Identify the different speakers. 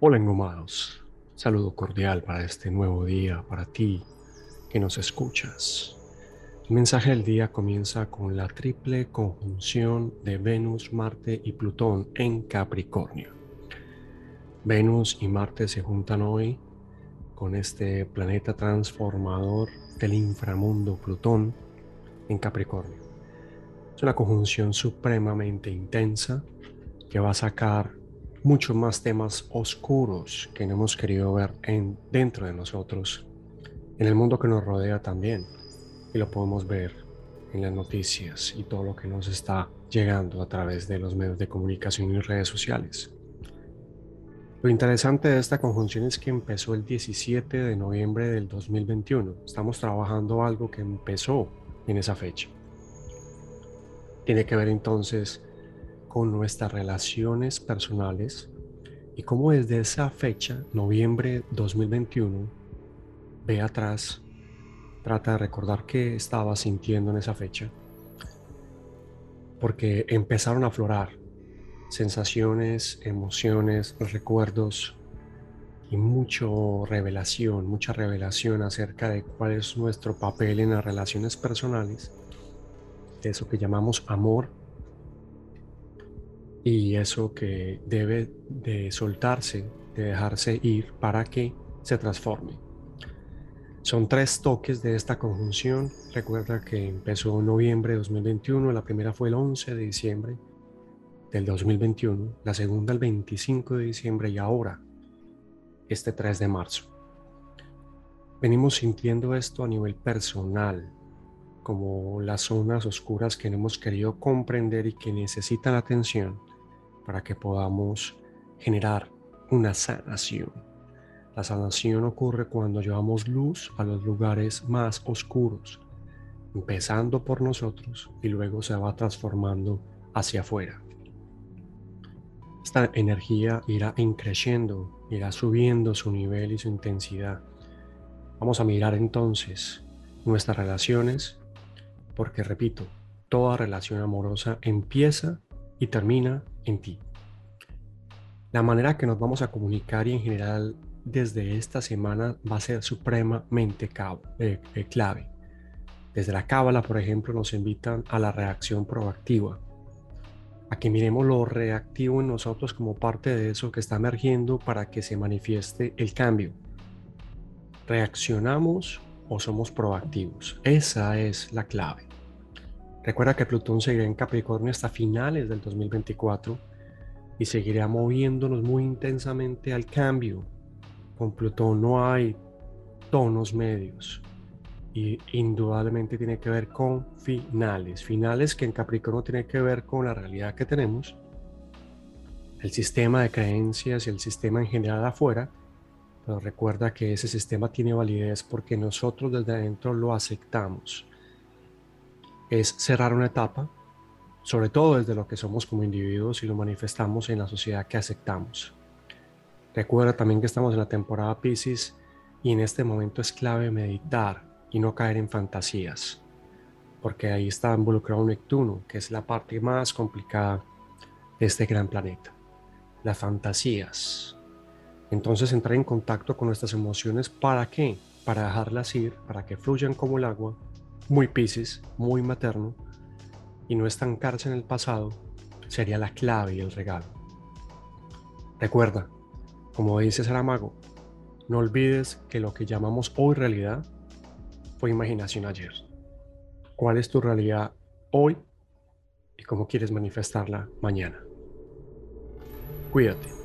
Speaker 1: Hola engomados, saludo cordial para este nuevo día, para ti que nos escuchas. El mensaje del día comienza con la triple conjunción de Venus, Marte y Plutón en Capricornio. Venus y Marte se juntan hoy con este planeta transformador del inframundo Plutón en Capricornio. Es una conjunción supremamente intensa que va a sacar muchos más temas oscuros que no hemos querido ver en, dentro de nosotros, en el mundo que nos rodea también. Y lo podemos ver en las noticias y todo lo que nos está llegando a través de los medios de comunicación y redes sociales. Lo interesante de esta conjunción es que empezó el 17 de noviembre del 2021. Estamos trabajando algo que empezó en esa fecha. Tiene que ver entonces con nuestras relaciones personales y cómo desde esa fecha, noviembre 2021, ve atrás, trata de recordar qué estaba sintiendo en esa fecha, porque empezaron a aflorar sensaciones, emociones, recuerdos y mucho revelación, mucha revelación acerca de cuál es nuestro papel en las relaciones personales, de eso que llamamos amor y eso que debe de soltarse, de dejarse ir para que se transforme. Son tres toques de esta conjunción. Recuerda que empezó en noviembre de 2021, la primera fue el 11 de diciembre del 2021, la segunda el 25 de diciembre y ahora este 3 de marzo. Venimos sintiendo esto a nivel personal, como las zonas oscuras que no hemos querido comprender y que necesitan atención para que podamos generar una sanación. La sanación ocurre cuando llevamos luz a los lugares más oscuros, empezando por nosotros y luego se va transformando hacia afuera. Esta energía irá increciendo, irá subiendo su nivel y su intensidad. Vamos a mirar entonces nuestras relaciones, porque repito, toda relación amorosa empieza y termina en ti. La manera que nos vamos a comunicar y en general desde esta semana va a ser supremamente eh, eh, clave. Desde la cábala, por ejemplo, nos invitan a la reacción proactiva, a que miremos lo reactivo en nosotros como parte de eso que está emergiendo para que se manifieste el cambio. ¿Reaccionamos o somos proactivos? Esa es la clave. Recuerda que Plutón seguirá en Capricornio hasta finales del 2024 y seguirá moviéndonos muy intensamente al cambio. Con Plutón no hay tonos medios y indudablemente tiene que ver con finales. Finales que en Capricornio tiene que ver con la realidad que tenemos, el sistema de creencias y el sistema en general afuera. Pero recuerda que ese sistema tiene validez porque nosotros desde adentro lo aceptamos es cerrar una etapa, sobre todo desde lo que somos como individuos y lo manifestamos en la sociedad que aceptamos. Recuerda también que estamos en la temporada Pisces y en este momento es clave meditar y no caer en fantasías, porque ahí está involucrado Neptuno, que es la parte más complicada de este gran planeta. Las fantasías. Entonces entrar en contacto con nuestras emociones, ¿para qué? Para dejarlas ir, para que fluyan como el agua muy Pisces, muy materno, y no estancarse en el pasado sería la clave y el regalo. Recuerda, como dice Saramago, no olvides que lo que llamamos hoy realidad fue imaginación ayer. ¿Cuál es tu realidad hoy y cómo quieres manifestarla mañana? Cuídate.